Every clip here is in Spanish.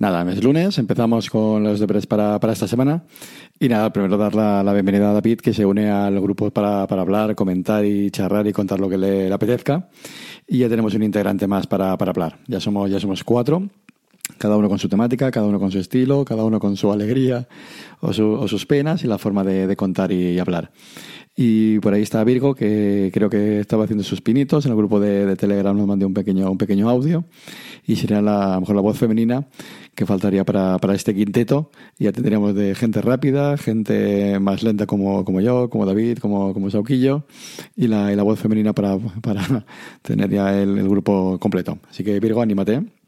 Nada, es lunes, empezamos con los deberes para, para esta semana. Y nada, primero dar la, la, bienvenida a David, que se une al grupo para, para hablar, comentar y charlar y contar lo que le, le apetezca. Y ya tenemos un integrante más para, para hablar. Ya somos, ya somos cuatro cada uno con su temática, cada uno con su estilo, cada uno con su alegría o, su, o sus penas y la forma de, contar y, hablar. Y por ahí está Virgo, que creo que estaba haciendo sus pinitos. En el grupo de, Telegram nos mandó un pequeño, un pequeño audio. Y sería la, a lo mejor la voz femenina que faltaría para, para este quinteto. Y ya tendríamos de gente rápida, gente más lenta como, como yo, como David, como, como Sauquillo. Y la, y la voz femenina para, para tener ya el, el grupo completo. Así que Virgo, anímate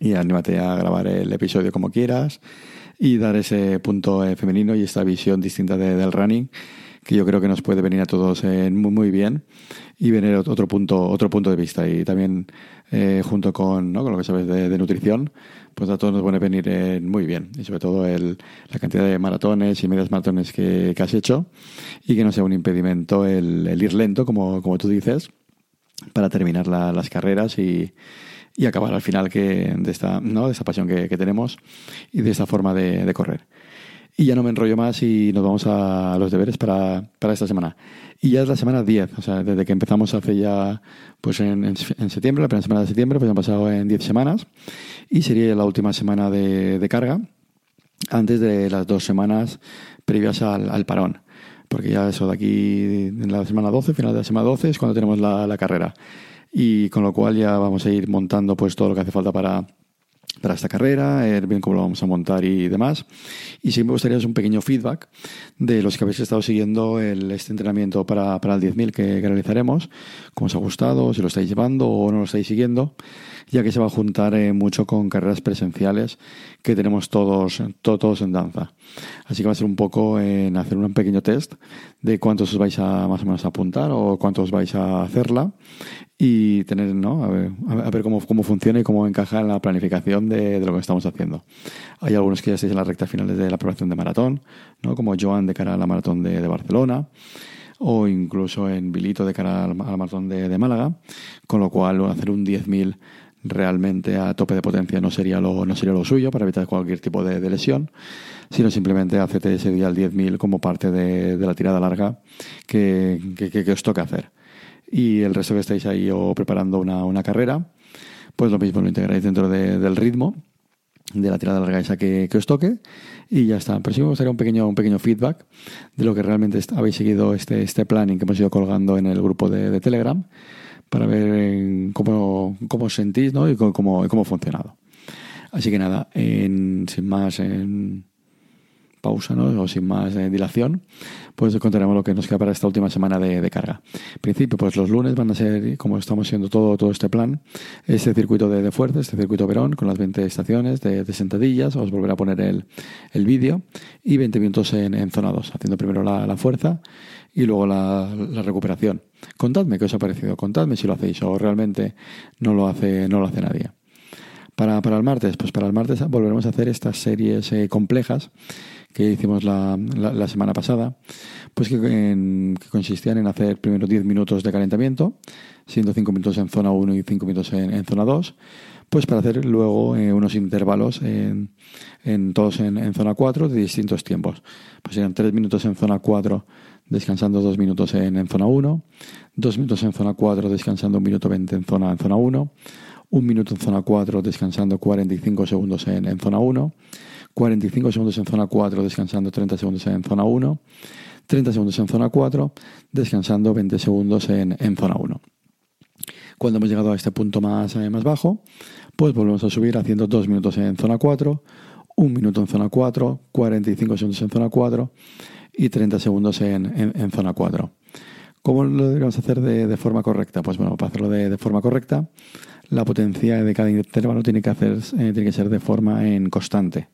y anímate a grabar el episodio como quieras y dar ese punto eh, femenino y esta visión distinta de, del running que yo creo que nos puede venir a todos eh, muy, muy bien y venir otro punto, otro punto de vista y también eh, junto con, ¿no? con lo que sabes de, nutrición, pues a todos nos puede venir eh, muy bien y sobre todo el, la cantidad de maratones y medias maratones que, has hecho y que no sea un impedimento el, el ir lento, como, como tú dices, para terminar la, las carreras y, y acabar al final que, de, esta, ¿no? de esta pasión que, que tenemos y de esta forma de, de, correr. Y ya no me enrollo más y nos vamos a los deberes para, para esta semana. Y ya es la semana 10, o sea, desde que empezamos hace ya, pues en, en, en septiembre, la primera semana de septiembre, pues han pasado en 10 semanas y sería la última semana de, de carga antes de las dos semanas previas al, al parón porque ya eso de aquí en la semana 12, final de la semana 12 es cuando tenemos la, la carrera y con lo cual ya vamos a ir montando pues todo lo que hace falta para, para esta carrera, ver bien cómo lo vamos a montar y demás. Y sí me gustaría un pequeño feedback de los que habéis estado siguiendo el, este entrenamiento para, para el 10.000 que, que, realizaremos, cómo os ha gustado, si lo estáis llevando o no lo estáis siguiendo, ya que se va a juntar eh, mucho con carreras presenciales que tenemos todos, todos en danza. Así que va a ser un poco en hacer un pequeño test de cuántos os vais a más o menos a apuntar o cuántos vais a hacerla y tener, ¿no? A ver, a ver cómo, cómo, funciona y cómo encaja en la planificación de, de, lo que estamos haciendo. Hay algunos que ya estáis en la recta final de la preparación de maratón, ¿no? Como Joan de cara a la maratón de, de Barcelona o incluso en Bilito de cara a la maratón de, de Málaga, con lo cual hacer un 10.000 realmente a tope de potencia no sería lo, no sería lo suyo para evitar cualquier tipo de, de lesión, sino simplemente hacerte ese día al 10.000 como parte de, de, la tirada larga que, que, que, os toca hacer y el resto que estáis ahí o preparando una, una carrera, pues lo mismo lo integráis dentro de, del ritmo de la tirada larga esa que, que, os toque y ya está. Pero sí me gustaría un pequeño, un pequeño feedback de lo que realmente habéis seguido este, este planning que hemos ido colgando en el grupo de, Telegram para ver cómo, cómo os sentís ¿no? y cómo, cómo, cómo ha funcionado. Así que nada, en, sin más, en, pausa, ¿no? o sin más eh, dilación, pues contaremos lo que nos queda para esta última semana de, carga. En principio, pues los lunes van a ser, como estamos haciendo todo, todo este plan, este circuito de, de fuerza, este circuito Verón, con las 20 estaciones de, de sentadillas, os volveré a poner el, el vídeo, y 20 minutos en, en zona 2, haciendo primero la, la fuerza y luego la, la, recuperación. Contadme qué os ha parecido, contadme si lo hacéis o realmente no lo hace, no lo hace nadie. Para, para el martes, pues para el martes volveremos a hacer estas series eh, complejas que hicimos la, la, la semana pasada, pues que, en, que, consistían en hacer primero 10 minutos de calentamiento, siendo 5 minutos en zona 1 y 5 minutos en, en, zona 2, pues para hacer luego eh, unos intervalos en, en todos en, en, zona 4 de distintos tiempos. Pues serían 3 minutos en zona 4 descansando 2 minutos en, en zona 1, 2 minutos en zona 4 descansando 1 minuto 20 en zona, en zona 1, 1 minuto en zona 4 descansando 45 segundos en, en zona 1, 45 segundos en zona 4 descansando 30 segundos en zona 1, 30 segundos en zona 4 descansando 20 segundos en, en zona 1. Cuando hemos llegado a este punto más, eh, más bajo, pues volvemos a subir haciendo 2 minutos en zona 4, 1 minuto en zona 4, 45 segundos en zona 4 y 30 segundos en, en, en zona 4. ¿Cómo lo deberíamos hacer de, de, forma correcta? Pues bueno, para hacerlo de, de, forma correcta, la potencia de cada intervalo tiene que, hacer, eh, tiene que ser de forma en constante.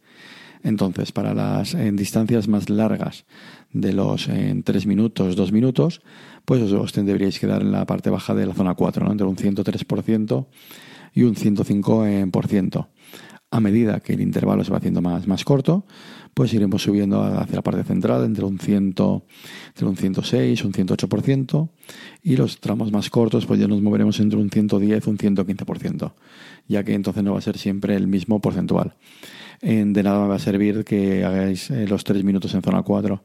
Entonces, para las en distancias más largas de los en 3 minutos, 2 minutos, pues os, os deberíais quedar en la parte baja de la zona 4, ¿no? entre un 103% y un 105%. A medida que el intervalo se va haciendo más, más corto, pues iremos subiendo hacia la parte central entre un, 100, entre un 106, un 108%, y los tramos más cortos, pues ya nos moveremos entre un 110, un 115%, ya que entonces no va a ser siempre el mismo porcentual. de nada va a servir que hagáis eh, los 3 minutos en zona 4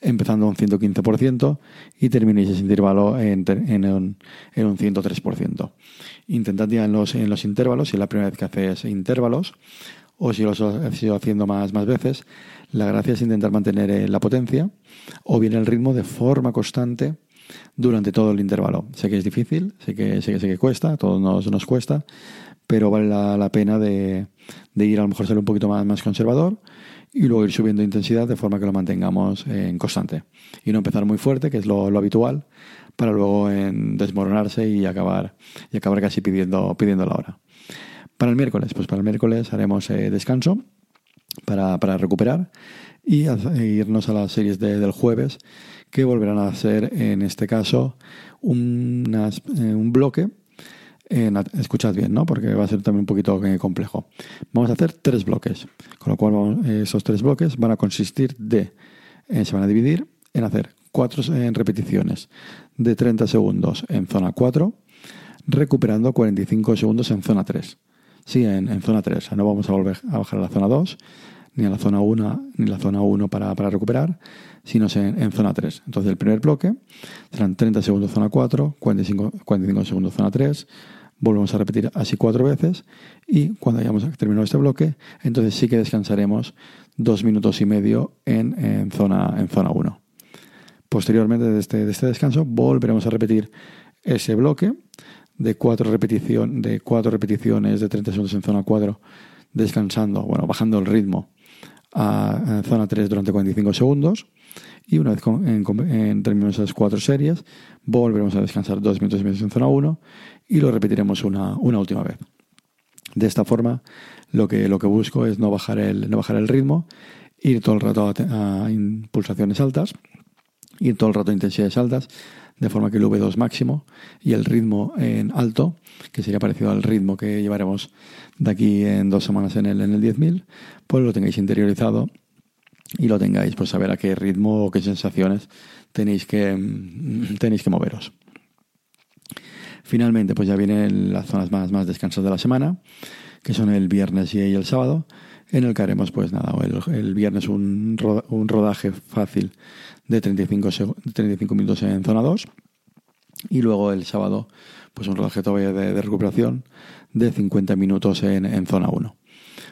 empezando un 115% y terminéis ese intervalo en, un, en un 103%. Intentad ya en los, en los intervalos, si es la primera vez que haces intervalos, o si lo has ido haciendo más, más veces, la gracia es intentar mantener eh, la potencia o bien el ritmo de forma constante durante todo el intervalo. Sé que es difícil, sé que, sé que, cuesta, a todos nos, nos cuesta, pero vale la, pena de, de, ir a lo mejor ser un poquito más, más conservador y luego ir subiendo intensidad de forma que lo mantengamos en constante. Y no empezar muy fuerte, que es lo, habitual, para luego desmoronarse y acabar, y acabar casi pidiendo, pidiendo la hora. Para el miércoles, pues para el miércoles haremos eh, descanso para, recuperar y e irnos a las series del jueves, que volverán a ser, en este caso, eh, un bloque escuchad bien, ¿no? Porque va a ser también un poquito eh, complejo. Vamos a hacer tres bloques, con lo cual esos tres bloques van a consistir de, eh, se van a dividir en hacer cuatro en repeticiones de 30 segundos en zona 4, recuperando 45 segundos en zona 3. Sí, en, zona 3, no vamos a volver a bajar a la zona 2, ni a la zona 1, ni la zona 1 para, recuperar, sino en, en, zona 3. Entonces el primer bloque serán 30 segundos zona 4, 45, 45 segundos zona 3, volvemos a repetir así cuatro veces y cuando hayamos terminado este bloque, entonces sí que descansaremos dos minutos y medio en, zona, en zona 1. Posteriormente de este, de este descanso volveremos a repetir ese bloque de cuatro, de cuatro repeticiones de 30 segundos en zona 4, descansando, bueno, bajando el ritmo a, zona 3 durante 45 segundos. Y una vez en, en, terminamos esas cuatro series, volveremos a descansar dos minutos y medio en zona 1 y lo repetiremos una, última vez. De esta forma, lo que, lo que busco es no bajar, el, no bajar el ritmo, ir todo el rato a, a impulsaciones altas, ir todo el rato a intensidades altas, de forma que el V2 máximo y el ritmo en alto, que sería parecido al ritmo que llevaremos de aquí en dos semanas en el, en el 10.000, pues lo tengáis interiorizado y lo tengáis, pues saber a qué ritmo o qué sensaciones tenéis que, tenéis que moveros. Finalmente, pues ya vienen las zonas más, más descansas de la semana, que son el viernes y el sábado, en el que haremos, pues nada, el, el viernes un, un, rodaje fácil de 35, 35 minutos en zona 2, y luego el sábado, pues un rodaje todavía de, recuperación de 50 minutos en, en, zona 1.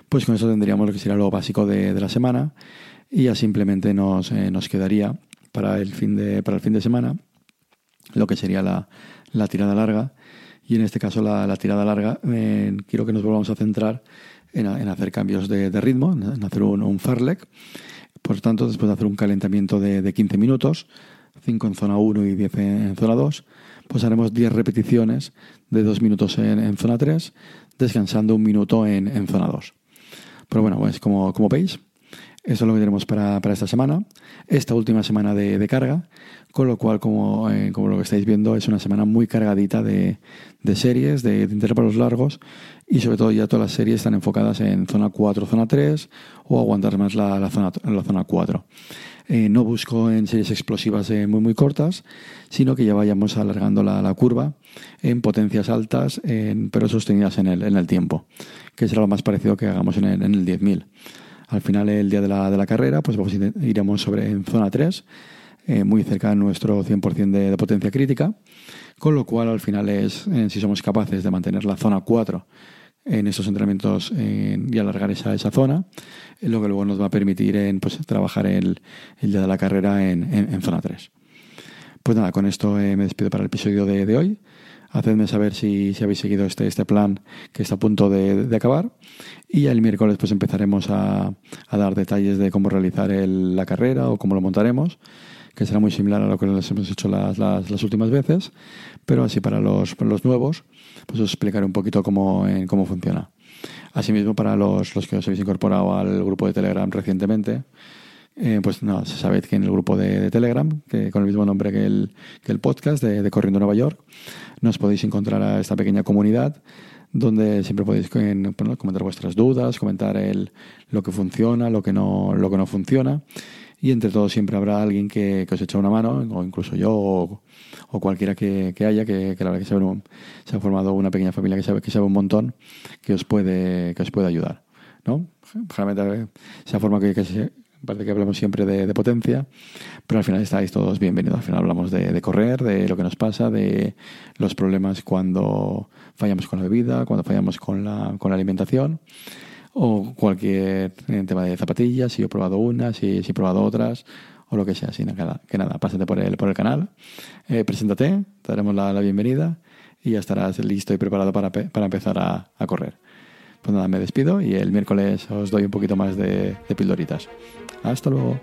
Pues con eso tendríamos lo que sería lo básico de, de la semana, y ya simplemente nos, eh, nos quedaría para el fin de, para el fin de semana lo que sería la, la tirada larga. Y en este caso, la, tirada larga, quiero que nos volvamos a centrar en, hacer cambios de, ritmo, en hacer un, un farlek. Por tanto, después de hacer un calentamiento de, 15 minutos, 5 en zona 1 y 10 en, zona 2, pues haremos 10 repeticiones de 2 minutos en, zona 3, descansando un minuto en, zona 2. Pero bueno, pues como, como veis, eso es lo que tenemos para, esta semana, esta última semana de, carga, con lo cual, como, eh, como, lo que estáis viendo, es una semana muy cargadita de, series, de, intervalos largos y sobre todo ya todas las series están enfocadas en zona 4, zona 3 o aguantar más la, zona, la zona 4. Eh, no busco en series explosivas eh, muy muy cortas, sino que ya vayamos alargando la, curva en potencias altas, pero sostenidas en el, en el tiempo, que será lo más parecido que hagamos en el, en el 10.000. Al final, el día de la, de la carrera, pues vamos, iremos sobre en zona 3, eh, muy cerca de nuestro 100% de, potencia crítica, con lo cual al final es, eh, si somos capaces de mantener la zona 4 en esos entrenamientos y alargar esa, esa zona, lo que luego nos va a permitir en, pues, trabajar el, el día de la carrera en, en, zona 3. Pues nada, con esto eh, me despido para el episodio de, de hoy. Hacedme saber si, si, habéis seguido este, este plan que está a punto de, acabar. Y el miércoles pues empezaremos a, a dar detalles de cómo realizar el, la carrera o cómo lo montaremos, que será muy similar a lo que les hemos hecho las, las, últimas veces, pero así para los, para los nuevos, pues os explicaré un poquito cómo, cómo funciona. Asimismo, para los, los que os habéis incorporado al grupo de Telegram recientemente, eh, pues no, sabéis que en el grupo de, Telegram, que con el mismo nombre que el, que el podcast de, Corriendo Nueva York, nos podéis encontrar a esta pequeña comunidad donde siempre podéis comentar vuestras dudas, comentar el, lo que funciona, lo que no, lo que no funciona. Y entre todos siempre habrá alguien que, os eche una mano, o incluso yo, o, cualquiera que, haya, que, la verdad que se ha, formado una pequeña familia que sabe, que sabe un montón, que os puede, que os puede ayudar. ¿no? Generalmente se forma que, se, parece que hablamos siempre de, potencia, pero al final estáis todos bienvenidos. Al final hablamos de, correr, de lo que nos pasa, de los problemas cuando fallamos con la bebida, cuando fallamos con la, con la alimentación o cualquier eh, tema de zapatillas, si he probado unas, si, he probado otras o lo que sea. Así que nada, pásate por el, por el canal, eh, preséntate, te daremos la, bienvenida y ya estarás listo y preparado para, para empezar a, a correr. Pues nada, me despido y el miércoles os doy un poquito más de pildoritas. Hasta luego.